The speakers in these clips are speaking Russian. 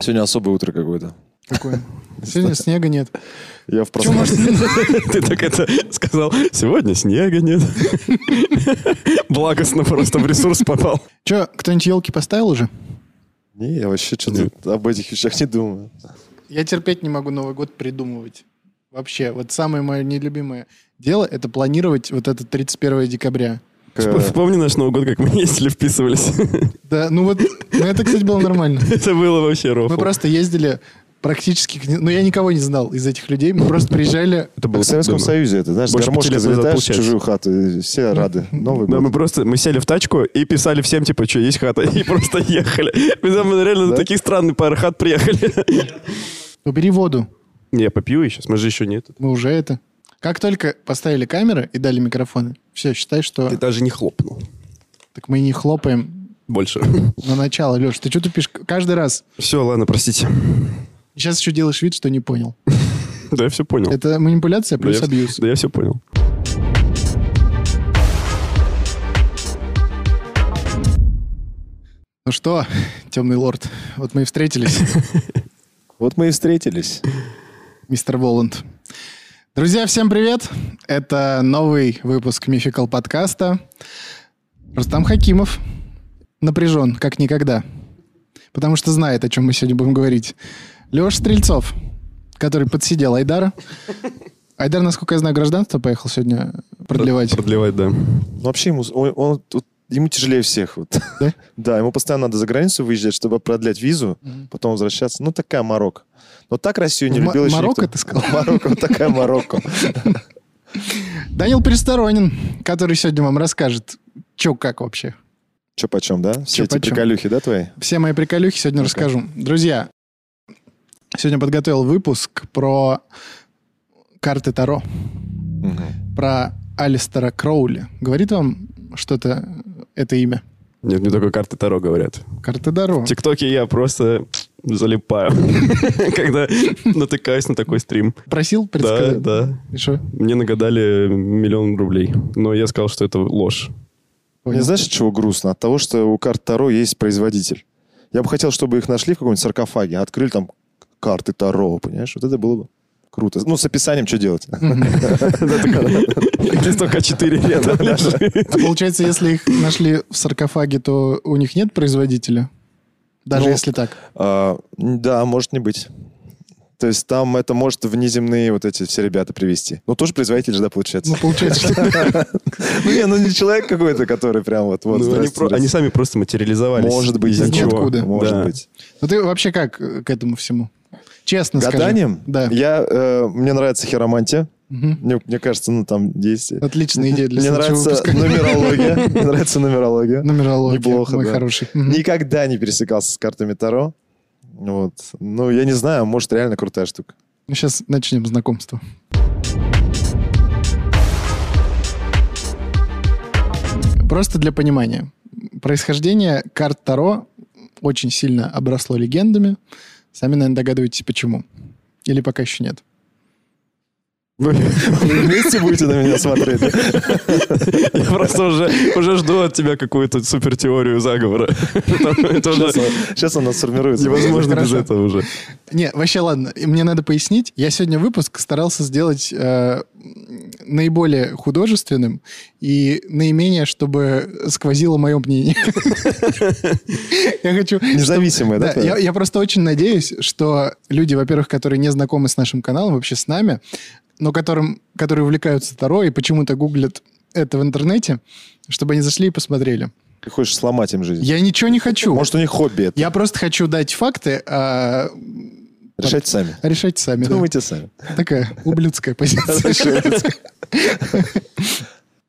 Сегодня особое утро какое-то. Какое? Сегодня снега нет. Я в Чё, может, Ты так это сказал. Сегодня снега нет. Благостно просто в ресурс попал. Че, кто-нибудь елки поставил уже? Не, я вообще что-то об этих вещах не думаю. Я терпеть не могу Новый год придумывать. Вообще, вот самое мое нелюбимое дело — это планировать вот это 31 декабря. Э, Вспомни наш Новый год, как мы ездили, вписывались. Да, ну вот, ну это, кстати, было нормально. Это было вообще рофл. Мы просто ездили практически... Ну, я никого не знал из этих людей. Мы просто приезжали... Это Как в Советском дома. Союзе это, знаешь, Больше назад залетаешь в чужую хату, и все рады. Новый Да, год. мы просто, мы сели в тачку и писали всем, типа, что есть хата, и просто ехали. Мы реально на Да? таких странных пары хат приехали. Убери воду. Не, я попью сейчас, мы же еще нет. Мы уже это... Как только поставили камеры и дали микрофоны, все, считай, что... Ты даже не хлопнул. Так мы и не хлопаем Больше. на начало. Леш, ты что тупишь? Каждый раз. Все, ладно, простите. Сейчас еще делаешь вид, что не понял. Да, я все понял. Это манипуляция плюс абьюз. Да, я все понял. Ну что, темный лорд, вот мы и встретились, Вот мы и встретились. мистер Воланд. Друзья, всем привет! Это новый выпуск Мификал подкаста. Рустам Хакимов напряжен, как никогда, потому что знает, о чем мы сегодня будем говорить. Леша Стрельцов, который подсидел Айдара. Айдар, насколько я знаю, гражданство поехал сегодня продлевать. Продлевать, да. Ну, Вообще ему, он, он ему тяжелее всех. Вот. Да? Да, ему постоянно надо за границу выезжать, чтобы продлять визу, потом возвращаться. Ну, такая Марокко. Но так Россию не В любил М- еще Марокко никто. ты сказал? Марокко, вот такая Марокко. Данил Пересторонин, который сегодня вам расскажет, что как вообще. Че почем, да? Все Чё эти почем. приколюхи, да, твои? Все мои приколюхи сегодня Ну-ка. расскажу. Друзья, сегодня подготовил выпуск про карты Таро, про Алистера Кроули. Говорит вам что-то это имя? Нет, мне только карты Таро говорят. Карты Таро. В ТикТоке я просто залипаю, когда натыкаюсь на такой стрим. Просил Да, предсказать? да. И что? Мне нагадали миллион рублей, но я сказал, что это ложь. Мне знаешь, от чего грустно? От того, что у карт Таро есть производитель. Я бы хотел, чтобы их нашли в каком-нибудь саркофаге, открыли там карты Таро, понимаешь? Вот это было бы круто. Ну, с описанием что делать? Листок А4 рядом лежит. А получается, если их нашли в саркофаге, то у них нет производителя? Даже Ну, если так. А, Да, может не быть. То есть там это может внеземные вот эти все ребята привести. Ну, тоже производитель же, да, получается? Ну, получается. Ну, не, ну не человек какой-то, который прям вот... Ну, они, сами просто материализовались. Может быть, из ничего. Может Да. быть. Ну, ты вообще как э, к этому всему? Честно скажи. Гаданием? Да. Я, э, мне нравится хиромантия. Мгм. Мне, мне кажется, ну, там есть... Отличная идея для Мне нравится выпуска. нумерология. Мне нравится нумерология. Нумерология, Неплохо, мой да. хороший. Никогда не пересекался с картами Таро. Вот. Ну, я не знаю, может, реально крутая штука. Ну, сейчас начнем знакомство. Просто для понимания. Происхождение карт Таро очень сильно обросло легендами. Сами, наверное, догадываетесь, почему. Или пока еще нет. Вы вы вместе будете на меня смотреть? Я просто уже, уже жду от тебя какую-то супер теорию заговора. Сейчас он- Сейчас он нас сформируется. невозможно без этого уже. Не, вообще, ладно, мне надо пояснить. Я сегодня выпуск старался сделать э, наиболее художественным и наименее, чтобы сквозило мое мнение. Я хочу... Независимое, да, я просто очень надеюсь, что люди, во-первых, которые не знакомы с нашим каналом, вообще с нами, но которым, которые увлекаются Таро и почему-то гуглят это в интернете, чтобы они зашли и посмотрели. Ты хочешь сломать им жизнь? Я ничего не хочу. Может, у них хобби это? Я просто хочу дать факты, а Решайте сами. решайте сами. да. Думайте сами. Такая ублюдская позиция.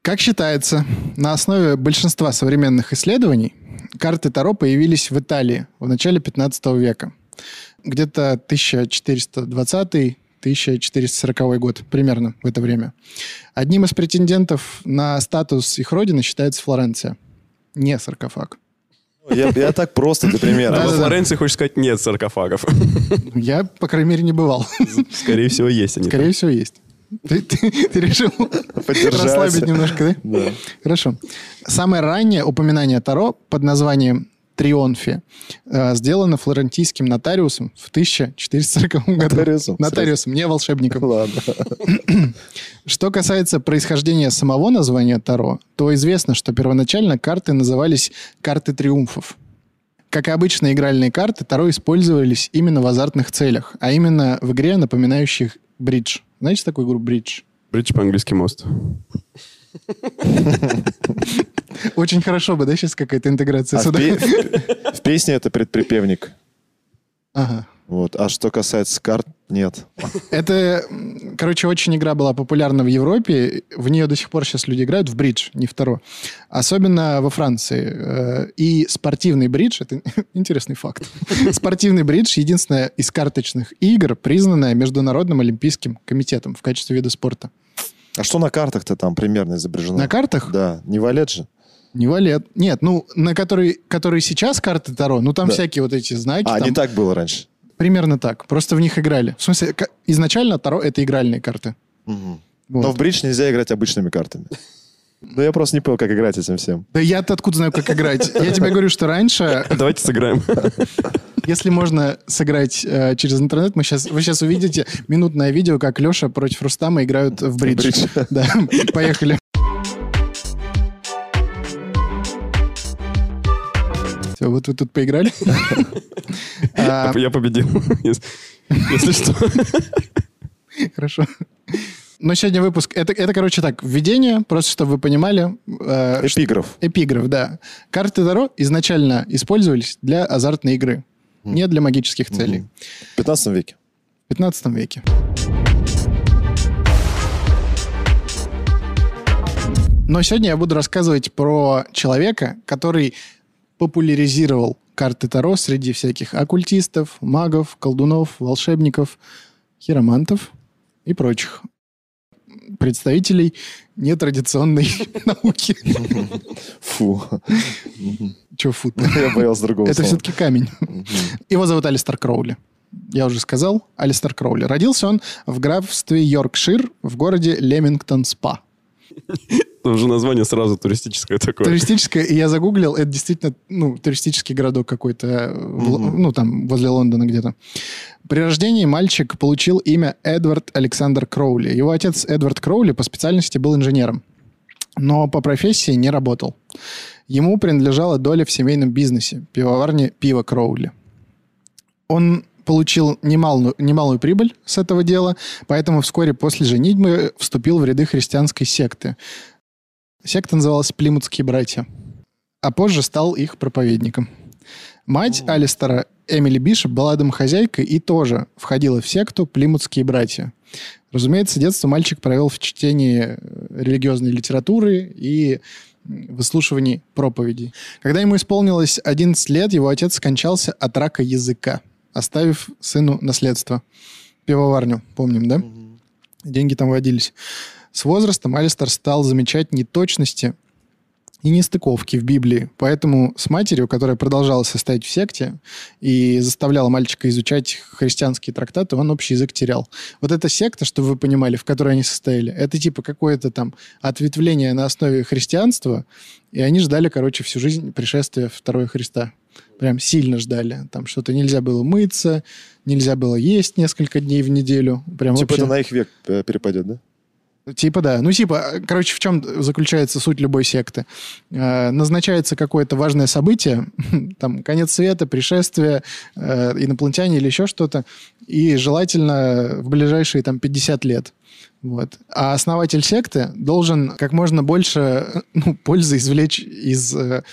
Как считается, на основе большинства современных исследований карты Таро появились в Италии в начале 15 века. Где-то 1420-1440 год, примерно в это время. Одним из претендентов на статус их родины считается Флоренция. Не саркофаг. Я, я так просто для А примера. во Да-да-да. Флоренции, хочешь сказать, нет саркофагов. Я, по крайней мере, не бывал. Скорее всего, есть они. Скорее всего, есть. Ты, ты- ты решил расслабить немножко, да? Да. Хорошо. Самое раннее упоминание Таро под названием Трионфе. Э, сделана флорентийским нотариусом в 1440 году. Нотариусом? Нотариусом, не волшебником. Ладно. Что касается происхождения самого названия Таро, то известно, что первоначально карты назывались «карты триумфов». Как и обычные игральные карты, Таро использовались именно в азартных целях, а именно в игре, напоминающих бридж. Знаете такую игру бридж? Бридж по-английски мост. Очень хорошо бы, да, сейчас какая-то интеграция А в, сюда? пе- в- в песне это предприпевник. Ага. Вот. А что касается карт, нет. Это, короче, очень игра была популярна в Европе. В нее до сих пор сейчас люди играют в бридж, не в Таро. Особенно во Франции. Э, И спортивный бридж, это интересный факт. Спортивный бридж единственная из карточных игр, признанная Международным Олимпийским комитетом в качестве вида спорта. А что на картах-то там примерно изображено? На картах Да, не валет же. Не валет. Нет, ну, на которые, которые сейчас карты Таро, ну, там Да. всякие вот эти знаки. А, там не так было раньше. Примерно так. Просто в них играли. В смысле, изначально Таро — это игральные карты. Мгм. Вот. Но в бридж нельзя играть обычными картами. Да я просто не понял, как играть этим всем. Да я-то откуда знаю, как играть? Я тебе говорю, что раньше, Давайте сыграем. если можно сыграть э, через интернет, мы сейчас, вы сейчас увидите минутное видео, как Леша против Рустама играют в бридж. бридж. Да, поехали. Все, вот вы тут поиграли. А, Я победил. Если что. Хорошо. Но сегодня выпуск... Это, это, короче, так, введение, просто чтобы вы понимали. э, что- Эпиграф. Эпиграф, да. Карты Таро изначально использовались для азартной игры, не для магических целей. В 15 веке. В 15 веке. Но сегодня я буду рассказывать про человека, который популяризировал карты Таро среди всяких оккультистов, магов, колдунов, волшебников, хиромантов и прочих представителей нетрадиционной науки. Фу. Че фу Я боялся другого Это все-таки камень. Его зовут Алистер Кроули. Я уже сказал, Алистер Кроули. Родился он в графстве Йоркшир в городе Лемингтон-Спа. Там же название сразу туристическое такое. Туристическое, и я загуглил, это действительно, ну, туристический городок какой-то, Мгм. ну, там, возле Лондона где-то. При рождении мальчик получил имя Эдвард Александр Кроули. Его отец Эдвард Кроули по специальности был инженером, но по профессии не работал. Ему принадлежала доля в семейном бизнесе, пивоварне «Пиво Кроули». Он получил немалую, немалую прибыль с этого дела, поэтому вскоре после женитьбы вступил в ряды христианской секты. Секта называлась «Плимутские братья», а позже стал их проповедником. Мать Алистера, Эмили Бишоп, была домохозяйкой и тоже входила в секту «Плимутские братья». Разумеется, детство мальчик провел в чтении э, религиозной литературы и выслушивании проповедей. Когда ему исполнилось 11 лет, его отец скончался от рака языка, оставив сыну наследство. Пивоварню, помним, да? Деньги там водились. С возрастом Алистер стал замечать неточности и нестыковки в Библии. Поэтому с матерью, которая продолжала состоять в секте и заставляла мальчика изучать христианские трактаты, он общий язык терял. Вот эта секта, чтобы вы понимали, в которой они состояли, это типа какое-то там ответвление на основе христианства, и они ждали, короче, всю жизнь пришествия второго Христа. Прям сильно ждали. Там что-то нельзя было мыться, нельзя было есть несколько дней в неделю. Прям Типа вообще... это на их век э, перепадет, да? Типа да. Ну, типа, э, короче, в чем заключается суть любой секты? Э, назначается какое-то важное событие, там, конец света, пришествие, э, инопланетяне или еще что-то, и желательно в ближайшие там 50 лет. Вот. А основатель секты должен как можно больше ну, пользы извлечь из, э,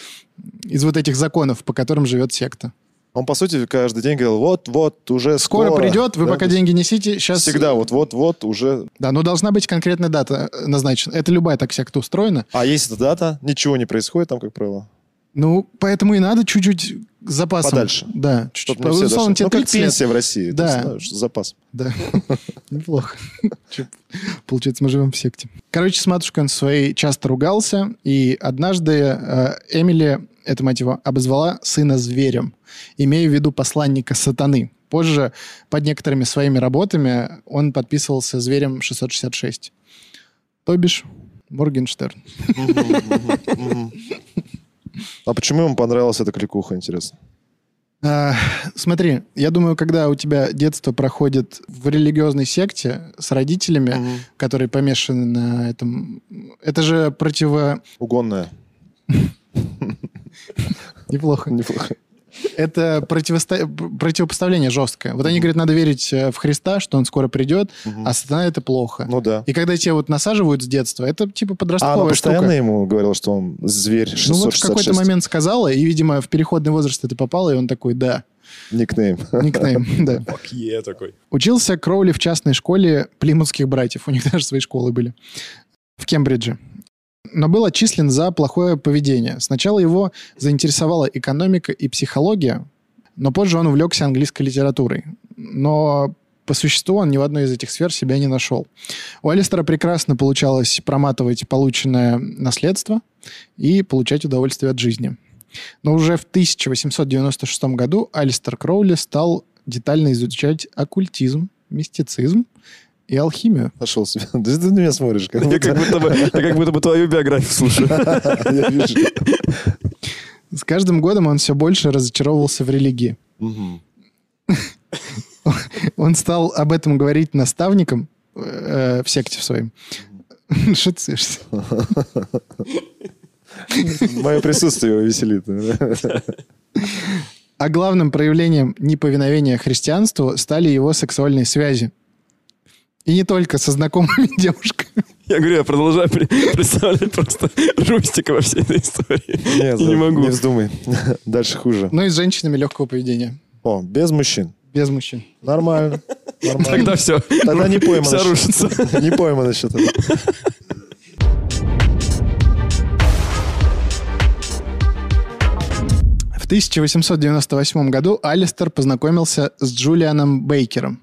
из вот этих законов, по которым живет секта. Он, по сути, каждый день говорил, вот-вот, уже Скоро, скоро. придет, вы Да, пока деньги несите, сейчас... Всегда вот-вот-вот уже... Да, но должна быть конкретная дата назначена. Это любая так секта устроена. А если эта дата, ничего не происходит там, как правило. Ну, поэтому и надо чуть-чуть с запасом. Подальше. Да, чуть-чуть. Чтоб не все Условно, тебе Ну, как 30 лет. пенсия в России. Да. Да. Знаешь, запас. Да, неплохо. Получается, мы живем в секте. Короче, с матушкой он своей часто ругался, и однажды э, Эмили, эта мать его, обозвала сына зверем, имея в виду посланника сатаны. Позже под некоторыми своими работами он подписывался зверем 666. То бишь Моргенштерн. А почему ему понравилась эта кликуха, интересно? А, смотри, я думаю, когда у тебя детство проходит в религиозной секте с родителями, которые помешаны на этом, это же противо... Угонная. Неплохо. Неплохо. Это противосто- противопоставление жесткое. Вот они говорят, надо верить э, в Христа, что он скоро придет, а сатана это плохо. Ну да. И когда тебя вот насаживают с детства, это типа А подростковая она постоянно штука. ему говорила, что он зверь Ну вот в 666. какой-то момент сказала, и, видимо, в переходный возраст это попало, и он такой, да, Никнейм. никнейм, да. Е такой. Учился Кроули в частной школе плимутских братьев. У них даже свои школы были. В Кембридже. Но был отчислен за плохое поведение. Сначала его заинтересовала экономика и психология, но позже он увлекся английской литературой. Но по существу он ни в одной из этих сфер себя не нашел. У Алистера прекрасно получалось проматывать полученное наследство и получать удовольствие от жизни. Но уже в 1896 году Алистер Кроули стал детально изучать оккультизм, мистицизм и алхимию. Нашел себя. Да ты на меня смотришь. Как Я как будто- будто бы, я как будто бы твою биографию слушаю. Я вижу. С каждым годом он все больше разочаровывался в религии. Он стал об этом говорить наставникам э, в секте в своем. Что ты смеешься? Мое присутствие его веселит. А главным проявлением неповиновения христианству стали его сексуальные связи. И не только со знакомыми девушками. Я говорю, я продолжаю представлять просто Рустика во всей этой истории. Нет, не могу. Не вздумай. Дальше хуже. Ну и с женщинами легкого поведения. О, без мужчин. Без мужчин. Нормально. Нормально. Тогда все. Тогда не поймано. Все рушится. Не поймано что-то. В 1898 году Алистер познакомился с Джулианом Бейкером.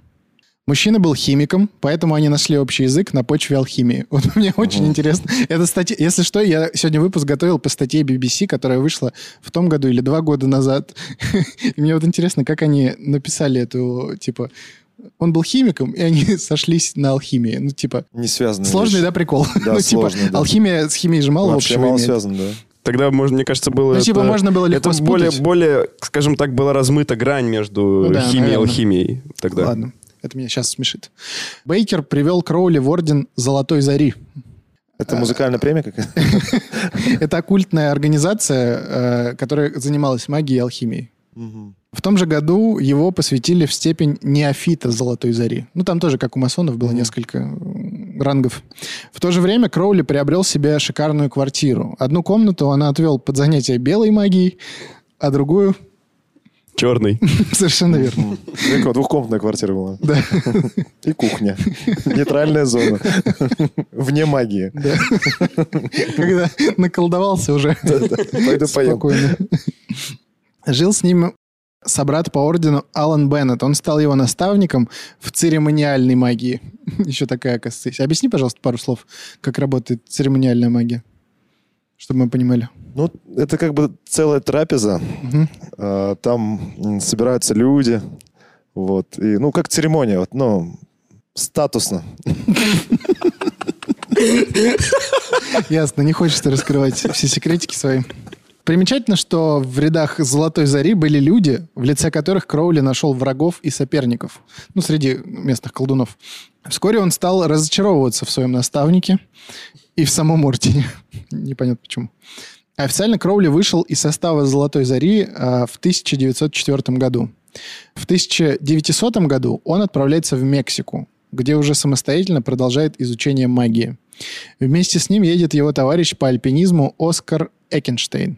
Мужчина был химиком, поэтому они нашли общий язык на почве алхимии. Вот мне очень интересно. Это статья... Если что, я сегодня выпуск готовил по статье BBC, которая вышла в том году или два года назад. И мне вот интересно, как они написали эту, типа... Он был химиком, и они сошлись на алхимии. Ну, типа, Не связано. сложный, да, прикол? Да, ну, типа, сложный, да. алхимия с химией же мало Вообще общего мало имеет. связано, да. Тогда, можно, мне кажется, было... Ну, типа, это- можно было легко Это более, спутать. более, скажем так, была размыта грань между Ну да, химией и алхимией тогда. Ладно, это меня сейчас смешит. Бейкер привел Кроули в орден Золотой Зари. Это музыкальная премия какая-то? Это оккультная организация, э, которая занималась магией и алхимией. В том же году его посвятили в степень неофита Золотой Зари. Ну, там тоже, как у масонов, было несколько м, рангов. В то же время Кроули приобрел себе шикарную квартиру. Одну комнату он отвел под занятия белой магией, а другую... Черный. Совершенно верно. Двухкомнатная квартира была. Да. И кухня. Нейтральная зона. Вне магии. Да. Когда наколдовался уже. Пойду поем. Спокойно. Жил с ним собрат по ордену Алан Беннет. Он стал его наставником в церемониальной магии. Еще такая, оказывается. Объясни, пожалуйста, пару слов, как работает церемониальная магия, чтобы мы понимали. Ну, это как бы целая трапеза. А, Там собираются люди. Вот. И, ну, как церемония. Вот, ну, статусно. Ясно, не хочется раскрывать все секретики свои. Примечательно, что в рядах Золотой Зари были люди, в лице которых Кроули нашел врагов и соперников. Ну, среди местных колдунов. Вскоре он стал разочаровываться в своем наставнике и в самом ордене. Непонятно почему. Официально Кроули вышел из состава Золотой Зари а, в 1904 году. В 1900 году он отправляется в Мексику, где уже самостоятельно продолжает изучение магии. Вместе с ним едет его товарищ по альпинизму Оскар Экенштейн.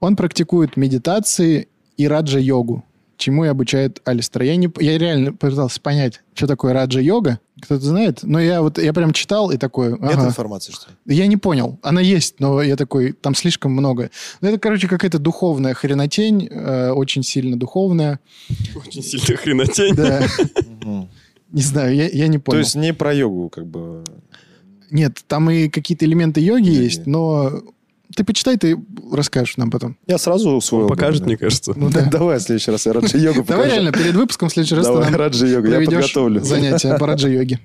Он практикует медитации и раджа-йогу, чему и обучает Алистера. Я, не, я реально пытался понять, что такое раджа-йога. Кто-то знает? Но я вот я прям читал и такой... Нет ага. информации, что ли? Я не понял. Она есть, но я такой, там слишком много. Ну, это, короче, какая-то духовная хренотень, э, очень сильно духовная. Очень сильно хренотень. Да. Не знаю, я, я не То понял. есть не про йогу, как бы. Нет, там и какие-то элементы Йоги. есть, но ты почитай, ты расскажешь нам потом. Я сразу усвоил. Покажет, мне кажется. Ну да. Давай в следующий раз я раджи йогу Давай покажу. реально, перед выпуском в следующий раз ты Давай нам раджи йогу, я подготовлю. занятия по раджа-йоге.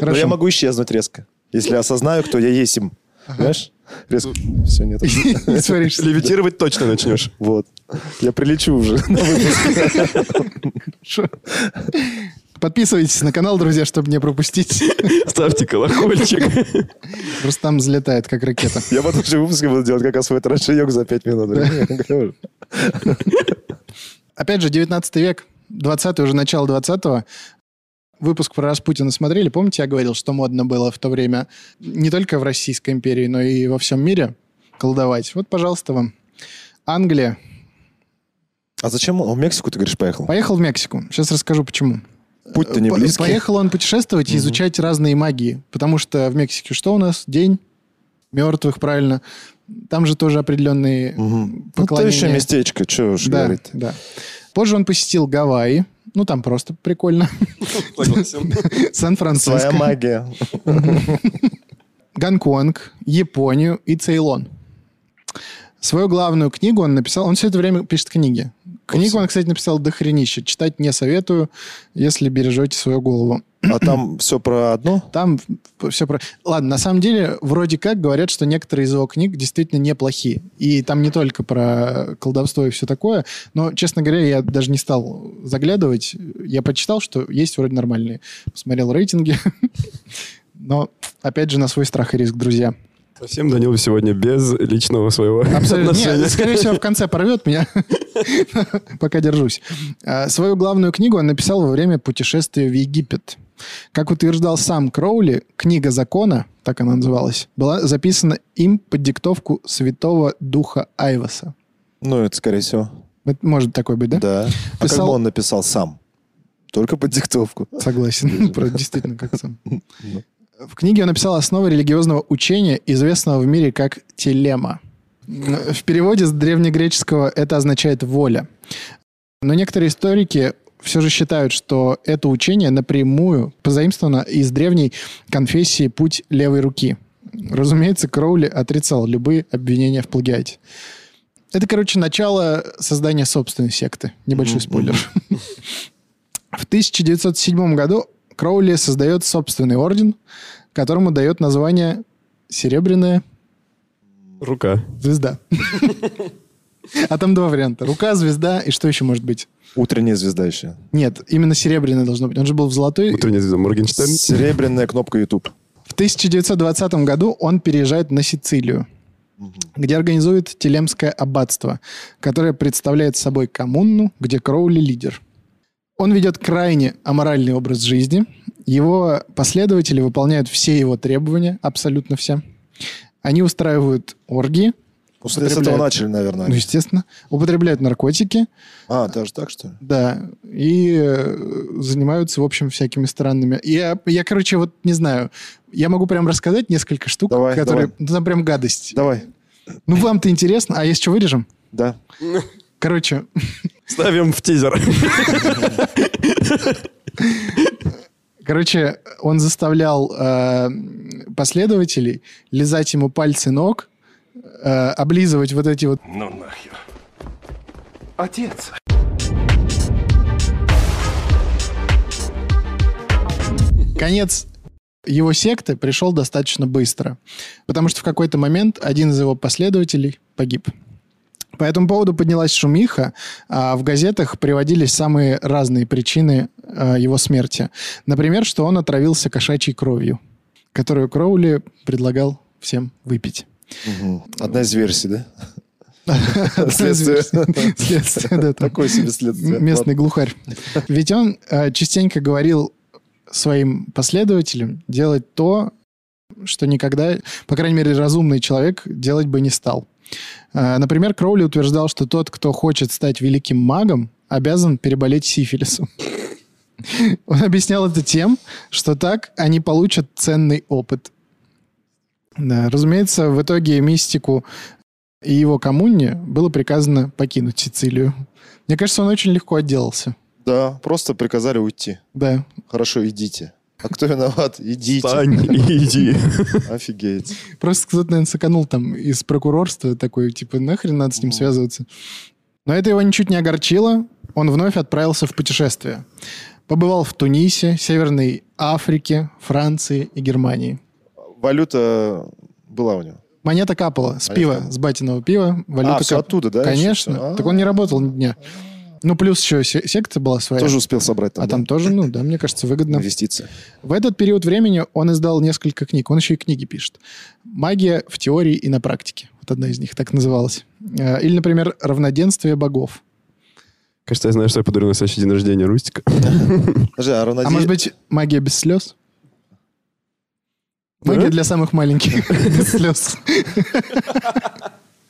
Но я могу исчезнуть резко. Если осознаю, кто я есть им. Знаешь? Резко. Все, нет. Левитировать точно начнешь. Вот. Я прилечу уже на выпуск. Подписывайтесь на канал, друзья, чтобы не пропустить. Ставьте колокольчик. Рустам взлетает, как ракета. Я потом же выпуске буду делать как раз свой траншеек за 5 минут. Опять же, 19 век, 20 уже начало 20-го. Выпуск про Распутина смотрели. Помните, я говорил, что модно было в то время не только в Российской империи, но и во всем мире колдовать? Вот, пожалуйста, вам. Англия. А зачем он в Мексику, ты говоришь, поехал? Поехал в Мексику. Сейчас расскажу, почему. Путь-то не близкий. Поехал он путешествовать и изучать разные магии. Потому что в Мексике что у нас? День мертвых, правильно. Там же тоже определенные Мгм. Ну, поклонения. еще местечко, что уж Да, говорить. да. Позже он посетил Гавайи. Ну, там просто прикольно. Сан-Франциско. Своя магия. Гонконг, Японию и Цейлон. Свою главную книгу он написал... Он все это время пишет книги. Книгу он, кстати, написал дохренище. Читать не советую, если бережете свою голову. А там все про одно? Там все про... Ладно, на самом деле, вроде как говорят, что некоторые из его книг действительно неплохие. И там не только про колдовство и все такое, но, честно говоря, я даже не стал заглядывать. Я почитал, что есть вроде нормальные. Посмотрел рейтинги. Но, опять же, на свой страх и риск, друзья. Совсем Данил сегодня без личного своего Абсолютно. отношения. Нет, скорее всего, в конце порвет меня. Пока держусь. А, Свою главную книгу он написал во время путешествия в Египет. Как утверждал сам Кроули, книга закона, так она называлась, была записана им под диктовку святого духа Айваса. Ну, это скорее всего. Это может такой быть, да? Да. А как Писал- бы он написал сам? Только под диктовку. Согласен. Про- Действительно, как сам. В книге он написал основы религиозного учения, известного в мире как телема. В переводе с древнегреческого это означает воля. Но некоторые историки все же считают, что это учение напрямую позаимствовано из древней конфессии «Путь левой руки». Разумеется, Кроули отрицал любые обвинения в плагиате. Это, короче, начало создания собственной секты. Небольшой спойлер. В 1907 году Кроули создает собственный орден, которому дает название «Серебряная Рука. звезда». А там два варианта. Рука, звезда и что еще может быть? Утренняя звезда еще. Нет, именно серебряная должно быть. Он же был в золотой. Утренняя звезда Моргенштерн. Серебряная кнопка YouTube. В 1920 году он переезжает на Сицилию, где организует Телемское аббатство, которое представляет собой коммуну, где Кроули лидер. Он ведет крайне аморальный образ жизни. Его последователи выполняют все его требования, абсолютно все. Они устраивают оргии, После с этого начали, наверное. ну, естественно, употребляют наркотики, А, даже так, что ли? да, и э, занимаются, в общем, всякими странными. Я, я, короче, вот не знаю, я могу прям рассказать несколько штук, Давай, которые, давай. ну, там прям гадость. Давай. Ну, вам-то интересно, а если что, вырежем? Да. Короче, Ставим в тизер. короче, он заставлял э, последователей лизать ему пальцы ног, э, облизывать вот эти вот Ну нахер. Отец. конец его секты пришел достаточно быстро, потому что в какой-то момент один из его последователей погиб. По этому поводу поднялась шумиха, а в газетах приводились самые разные причины а, его смерти. Например, что он отравился кошачьей кровью, которую Кроули предлагал всем выпить. Мгм. Одна из версий, да? Следствие. Следствие. Да. Такое себе следствие. Местный глухарь. Ведь он э, частенько говорил своим последователям делать то, что никогда, по крайней мере, разумный человек делать бы не стал. Э, Например, Кроули утверждал, что тот, кто хочет стать великим магом, обязан переболеть сифилисом. Он объяснял это тем, что так они получат ценный опыт. Да, разумеется, в итоге мистику и его коммуне было приказано покинуть Сицилию. Мне кажется, он очень легко отделался. Да, просто приказали уйти. Да. Хорошо, идите. А кто виноват? Идите. Встань и иди. Офигеть. Просто кто-то, наверное, соканул там из прокурорства такой, типа, нахрен надо с ним связываться. Но это его ничуть не огорчило. Он вновь отправился в путешествие. Побывал в Тунисе, Северной Африке, Франции и Германии. Валюта Была у него. Монета капала с Монета пива, с батиного пива. Валюта А, кап- оттуда, да, Конечно. Так он не работал ни дня. Ну, плюс еще се- секта была своя. Тоже успел собрать там, а да? там тоже, ну, да, мне кажется, выгодно. Инвестиции. В этот период времени он издал несколько книг. Он еще и книги пишет. «Магия в теории и на практике». Вот одна из них так называлась. Э, Или, например, «Равноденствие богов». Кажется, я знаю, что я подарю на следующий день рождения Рустика. Подожди, а А может быть, «Магия без слез»? Магия для самых маленьких. Без слез.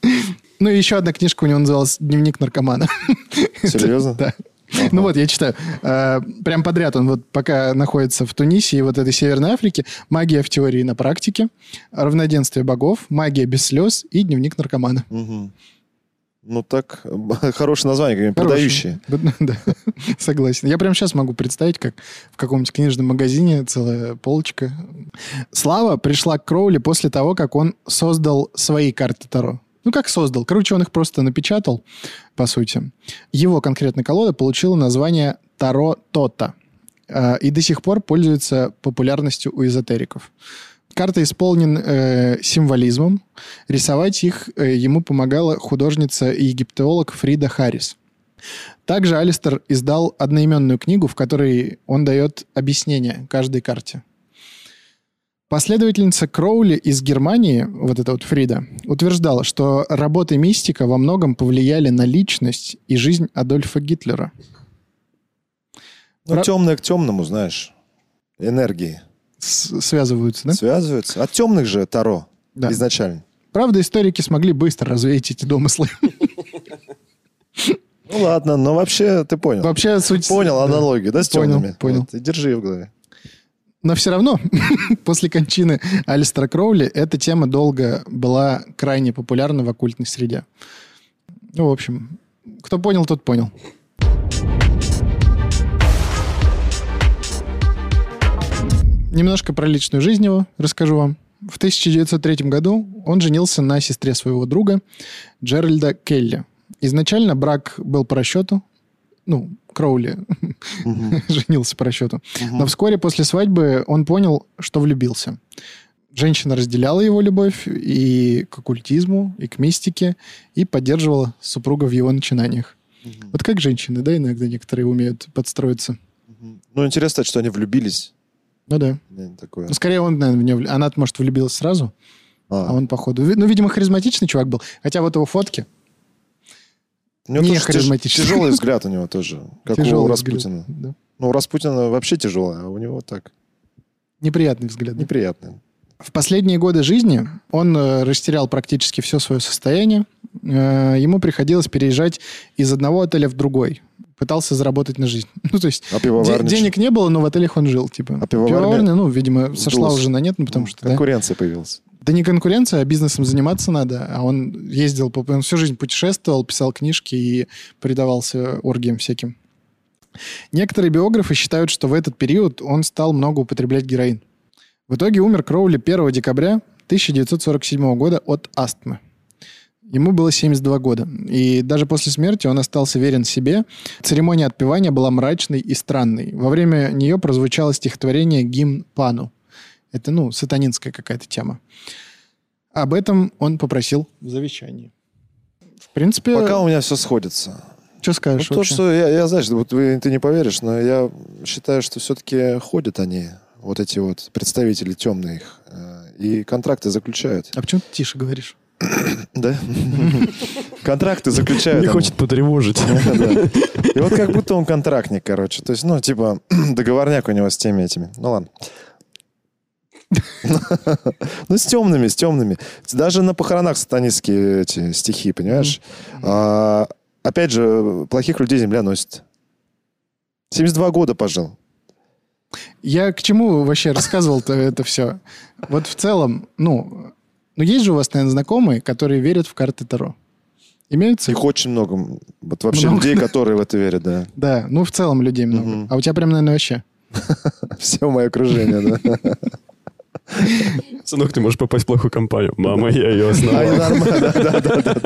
Ну и еще одна книжка у него называлась «Дневник наркомана». Серьезно? Да. Ну вот, я читаю. Э, Прям подряд он вот пока находится в Тунисе и вот этой Северной Африке. Магия в теории и на практике. Равноденствие богов. Магия без слез и дневник наркомана. Мгм. Ну так, хорошее название, продающие. Да, согласен. Я прямо сейчас могу представить, как в каком-нибудь книжном магазине целая полочка. Слава пришла к Кроули после того, как он создал свои карты Таро. Ну, как создал? Короче, он их просто напечатал, по сути. Его конкретно колода получила название Таро Тота. Э, И до сих пор пользуется популярностью у эзотериков. Карта исполнен э, символизмом. Рисовать их э, ему помогала художница и египтолог Фрида Харрис. Также Алистер издал одноименную книгу, в которой он дает объяснение каждой карте. Последовательница Кроули из Германии, вот эта вот Фрида, утверждала, что работы мистика во многом повлияли на личность и жизнь Адольфа Гитлера. Ну, Про- темное к темному, знаешь. Энергии С- связываются, да? связываются. От темных же Таро Да. изначально. Правда, историки смогли быстро развеять эти домыслы. Ну ладно, но вообще ты понял. Вообще суть... Понял аналогию, да, с Понял, темными? понял. И держи в голове. Но все равно, после кончины Алистера Кроули, эта тема долго была крайне популярна в оккультной среде. Ну, в общем, кто понял, тот понял. Немножко про личную жизнь его расскажу вам. В 1903 году он женился на сестре своего друга Джеральда Келли. Изначально брак был по расчету. Ну, Кроули женился по расчету. Но вскоре после свадьбы он понял, что влюбился. Женщина разделяла его любовь и к оккультизму, и к мистике, и поддерживала супруга в его начинаниях. Вот как женщины, да, иногда некоторые умеют подстроиться. Ну, интересно, что они влюбились. Ну да. Такое. Ну, скорее он, наверное, в вля- Она, может, влюбилась сразу, А, а он, походу... Ну, видимо, харизматичный чувак был. Хотя вот его фотки у него не харизматичный. Тяжелый взгляд у него тоже, как у тяжелый взгляд. Распутина. Да. Ну, у Распутина вообще тяжелый, а у него так Неприятный взгляд. да. неприятный. В последние годы жизни он э, растерял практически все свое состояние. Э, ему приходилось переезжать из одного отеля в другой. Пытался заработать на жизнь. Ну, то есть А де- пивоварня... денег не было, но в отелях он жил. Типа. А пивоварня ну, видимо, сошла уже на нет, ну, потому что... да. Конкуренция появилась. Да не конкуренция, а бизнесом заниматься надо. А он ездил, он всю жизнь путешествовал, писал книжки и предавался оргиям всяким. Некоторые биографы считают, что в этот период он стал много употреблять героин. В итоге умер Кроули 1 декабря 1947 года от астмы. Ему было 72 года. И даже после смерти он остался верен себе. Церемония отпевания была мрачной и странной. Во время нее прозвучало стихотворение «Гимн Пану». Это, ну, сатанинская какая-то тема. Об этом он попросил в завещании. В принципе, Пока у меня все сходится. что Ну, скажешь то, вообще? что я, я, знаешь, вот вы, ты не поверишь, но я считаю, что все-таки ходят они, вот эти вот представители темных, э, и контракты заключают. А почему ты тише говоришь? Да? Контракты заключают. Не хочет потревожить. Да. И вот как будто он контрактник, короче. То есть, ну, типа, договорняк у него с теми этими. Ну, ладно. Ну, с темными, с темными. Даже на похоронах сатанистские эти стихи, понимаешь? А, опять же, плохих людей земля носит. 72 года пожил. Я к чему вообще рассказывал-то это все? Вот в целом, ну, ну есть же у вас, наверное, знакомые, которые верят в карты Таро. Имеются? Их очень много. Вот вообще Много, людей, которые в это верят, да. Да, ну в целом людей много. Мгм. А у тебя прям, наверное, вообще. Все мое окружение, да. Сынок, ты можешь попасть в плохую компанию. Мама, я ее А,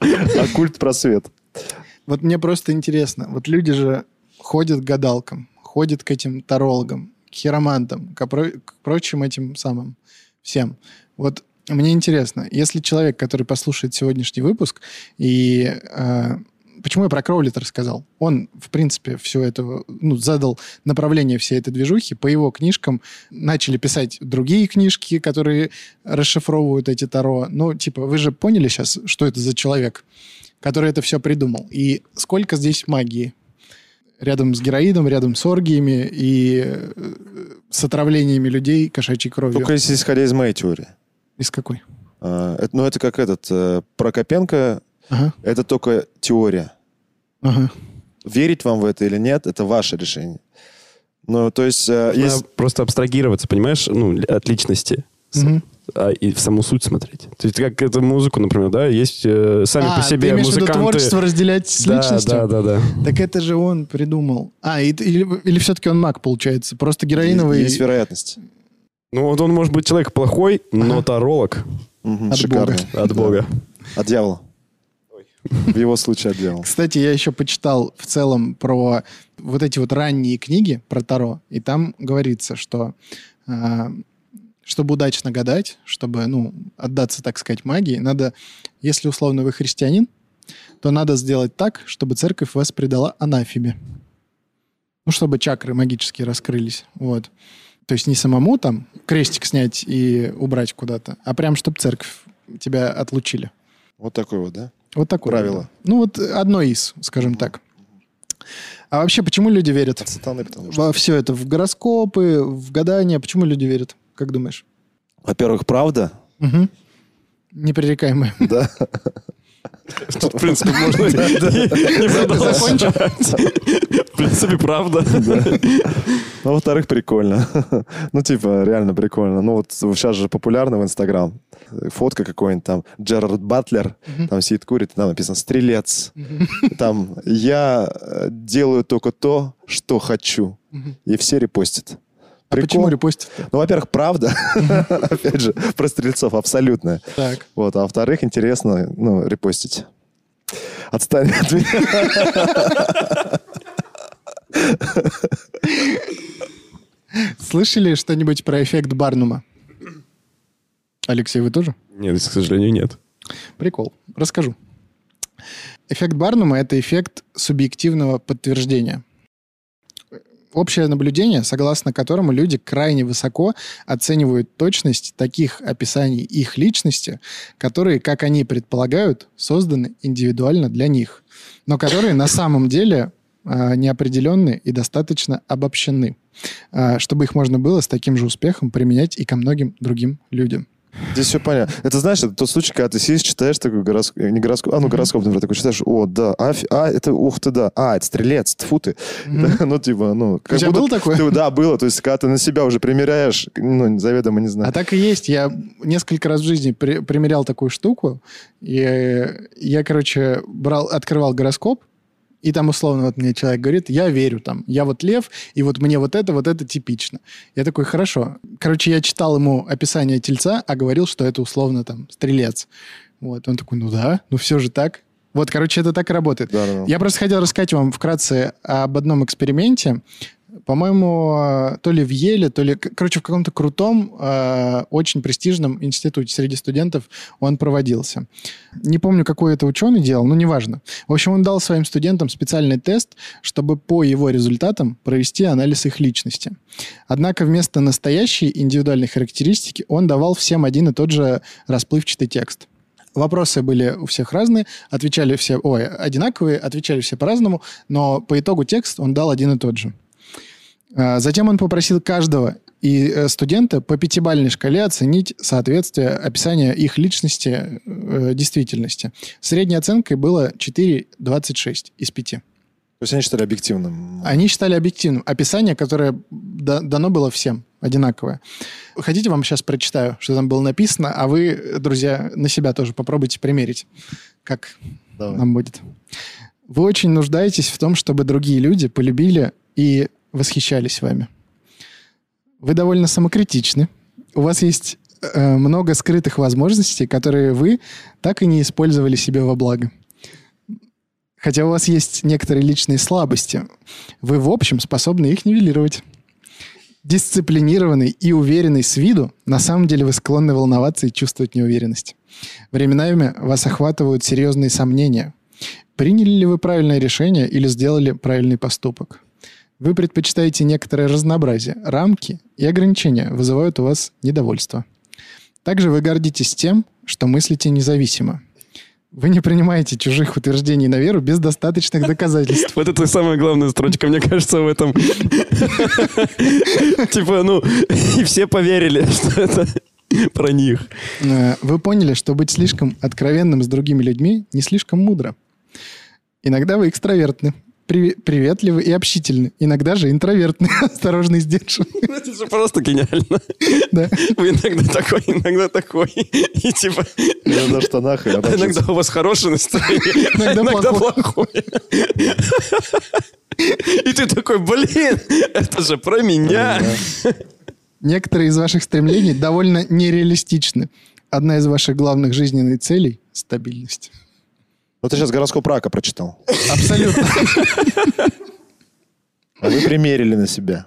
да. Оккульт просвет. Вот мне просто интересно. Вот люди же ходят к гадалкам, ходят к этим тарологам, к хиромантам, к, опро- к прочим этим самым Всем. Вот мне интересно, если человек, который послушает сегодняшний выпуск, и э, почему я про Кроулит рассказал? Он, в принципе, все это, ну, задал направление всей этой движухи. По его книжкам начали писать другие книжки, которые расшифровывают эти Таро. Ну, типа, вы же поняли сейчас, что это за человек, который это все придумал? И сколько здесь магии? Рядом с героидом, рядом с оргиями и э, с отравлениями людей кошачьей кровью. Только если исходя из моей теории. Из какой? А, это, ну, это как этот э, Прокопенко, Ага, это только теория. ага. Верить вам в это или нет, это ваше решение. Ну, то есть, э, есть просто абстрагироваться, понимаешь, ну, от личности. Мгм. а, и в саму суть смотреть. То есть как эту музыку, например, да, есть э, сами а, по ты себе имеешь в виду музыканты. творчество разделять с да, личностью? да, да, да. Так это же он придумал. А, и- или, или все-таки он маг, получается? Просто героиновый... есть вероятность. Ну вот он может быть человек плохой, но Ага. таролог Мгм, От шикарно. от Да. Бога. От дьявола. В его случае от дьявола. Кстати, я еще почитал в целом про вот эти вот ранние книги про Таро, и там говорится, что а, чтобы удачно гадать, чтобы, ну, отдаться, так сказать, магии, надо, если условно вы христианин, то надо сделать так, чтобы церковь вас предала анафеме. Ну, чтобы чакры магически раскрылись. Вот. То есть не самому там крестик снять и убрать куда-то, а прям, чтобы церковь тебя отлучили. Вот такой вот, да? Вот такое. Правило. Ну, вот одно из, скажем так. А вообще, почему люди верят От сатаны, потому что. во все это? В гороскопы, в гадания? Почему люди верят? Как думаешь? Во-первых, правда, Угу. Непререкаемые. да. Тут, в принципе, можно не продолжать. В принципе, правда. Ну, во-вторых, прикольно. Ну, типа, реально прикольно. Ну, вот сейчас же популярно в Инстаграм. Фотка какой-нибудь там, Джерард Батлер, там сидит, курит, и там написано «Стрелец». Там «Я э, делаю только то, что хочу». И все репостят. А почему Прикол. репостят? Ну, во-первых, правда. Опять же, про стрельцов абсолютно. Так. Вот, а во-вторых, интересно, ну, репостить. Отстань от меня. Слышали что-нибудь про эффект Барнума? Алексей, вы тоже? Нет, к сожалению, нет. Прикол. Расскажу. Эффект Барнума – это эффект субъективного подтверждения. Общее наблюдение, согласно которому люди крайне высоко оценивают точность таких описаний их личности, которые, как они предполагают, созданы индивидуально для них, но которые на самом деле а, неопределенны и достаточно обобщены, а, чтобы их можно было с таким же успехом применять и ко многим другим людям. Здесь все понятно. Это, знаешь, это тот случай, когда ты сидишь, читаешь такой гороскоп, не гороскоп, а ну гороскоп, например, такой читаешь, о, да, а, а, это, ух ты, да, а, это стрелец, тфу ты. Да, ну, типа, ну... У тебя было такое? ты- да, было. То есть, когда ты на себя уже примеряешь, ну, заведомо не знаю. А так и есть. Я несколько раз в жизни при- примерял такую штуку. И э, я, короче, брал, открывал гороскоп, и там условно вот мне человек говорит, я верю там, я вот лев, и вот мне вот это, вот это типично. Я такой, хорошо. Короче, я читал ему описание тельца, а говорил, что это условно там стрелец. Вот, он такой, ну да, ну все же так. Вот, короче, это так и работает. Да, да. Я просто хотел рассказать вам вкратце об одном эксперименте. По-моему, э, то ли в Еле, то ли, короче, в каком-то крутом, э, очень престижном институте среди студентов он проводился. Не помню, какой это ученый делал, но неважно. В общем, он дал своим студентам специальный тест, чтобы по его результатам провести анализ их личности. Однако вместо настоящей индивидуальной характеристики он давал всем один и тот же расплывчатый текст. Вопросы были у всех разные, отвечали все, ой, одинаковые, отвечали все по-разному, но по итогу текст он дал один и тот же. А, Затем он попросил каждого и э, студента по пятибалльной шкале оценить соответствие описания их личности э, действительности. Средней оценкой было 4,26 из 5. То есть, они считали объективным. Они считали объективным. Описание, которое да- дано было всем, одинаковое. Хотите, вам сейчас прочитаю, что там было написано, а вы, друзья, на себя тоже попробуйте примерить, как Давай. нам будет. Вы очень нуждаетесь в том, чтобы другие люди полюбили и восхищались вами. Вы довольно самокритичны. У вас есть э, много скрытых возможностей, которые вы так и не использовали себе во благо. Хотя у вас есть некоторые личные слабости, вы, в общем, способны их нивелировать. дисциплинированный и уверенный с виду, на самом деле вы склонны волноваться и чувствовать неуверенность. Временами вас охватывают серьезные сомнения. Приняли ли вы правильное решение или сделали правильный поступок? Вы предпочитаете некоторое разнообразие. Рамки и ограничения вызывают у вас недовольство. Также вы гордитесь тем, что мыслите независимо. Вы не принимаете чужих утверждений на веру без достаточных доказательств. Вот это самая главная строчка, мне кажется, в этом. Типа, ну, и все поверили, что это про них. Э, Вы поняли, что быть слишком откровенным с другими людьми не слишком мудро. Иногда вы экстравертны, при- приветливы и общительны. Иногда же интровертны, осторожны и сдержаны. Это же просто гениально. Да. Вы иногда такой, иногда такой. И типа, Иногда в штанах, иногда иногда у вас хорошее настроение, Иногда иногда плохое. плохое. И ты такой, блин, это же про меня. Некоторые из ваших стремлений довольно нереалистичны. Одна из ваших главных жизненных целей – стабильность. Ну, ты сейчас гороскоп рака прочитал. Абсолютно. А вы примерили на себя.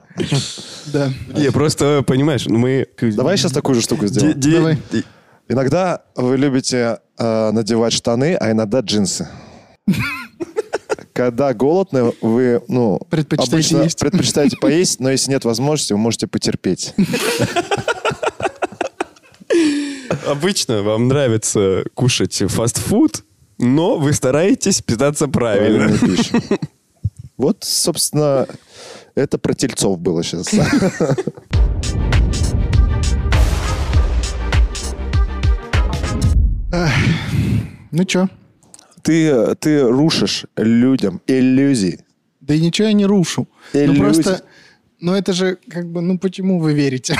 Да. Не, просто, понимаешь, мы... Давай сейчас такую же штуку Де- сделаем. Давай. Иногда вы любите э, надевать штаны, а иногда джинсы. Когда голодны, вы, ну, Предпочитаете обычно есть. предпочитаете поесть, но если нет возможности, вы можете потерпеть. Обычно вам нравится кушать фастфуд, но вы стараетесь питаться правильно. Вот, собственно, это про тельцов было сейчас. Ну чё? Ты, ты рушишь людям иллюзии. Да и ничего я не рушу. Ну Иллюзий. просто... Ну это же как бы... Ну почему вы верите?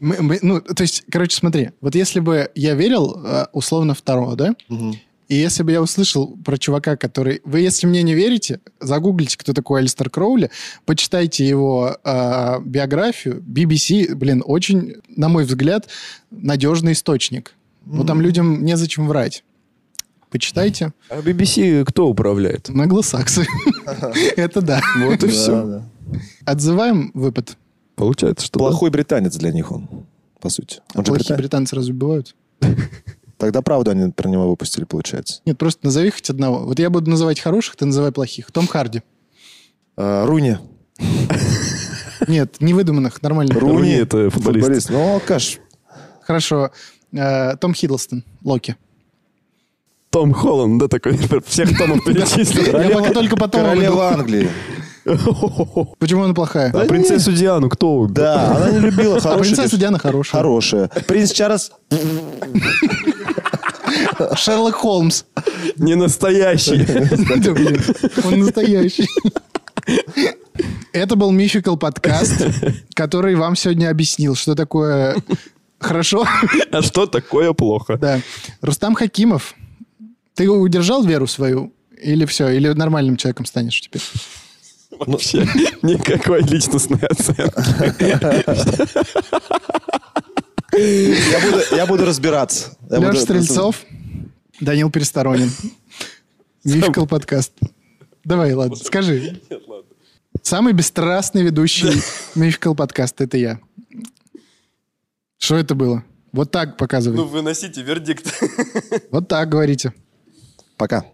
Мы- мы- Ну, то есть, короче, смотри. Вот если бы я верил, э, условно, второго, да? И если бы я услышал про чувака, который... Вы, если мне не верите, загуглите, кто такой Алистер Кроули, почитайте его э, биографию. BBC, блин, очень, на мой взгляд, надежный источник. Ну, там людям незачем врать. Почитайте. А BBC кто управляет? Англосаксы. Это да. Вот и все. Отзываем выпад. Получается, что... да. Плохой британец для них он, по сути. Он же Плохие британец. британцы разве бывают? Тогда правду они про него выпустили, получается. Нет, просто назови хоть одного. Вот я буду называть хороших, ты называй плохих. Том Харди. А, Руни. Нет, невыдуманных, нормально. Руни это футболист. Ну, алкаш. Хорошо. Э, Том Хиддлстон, Локи. Том Холланд, да, такой, всех Томов перечислил. Я пока только потом Королева Англии. Почему она плохая? А принцессу Диану кто? Да, она не любила А хороших. принцесса Диана хорошая. Хорошая. Принц Чарльз Шерлок Холмс. Не настоящий. Он настоящий. Это был Мификал подкаст, который вам сегодня объяснил, что такое хорошо. А что такое плохо? Да. Рустам Хакимов, ты удержал веру свою? Или все? Или нормальным человеком станешь теперь? Вообще никакой личностной оценки. Я буду, я буду разбираться. Я Леша буду- Стрельцов, Данил Пересторонин. Мификал подкаст. Давай, ладно, скажи. Самый бесстрастный ведущий Мификал подкаст это я. Что это было? Вот так показывай. Ну, выносите вердикт. Вот так говорите. Пока.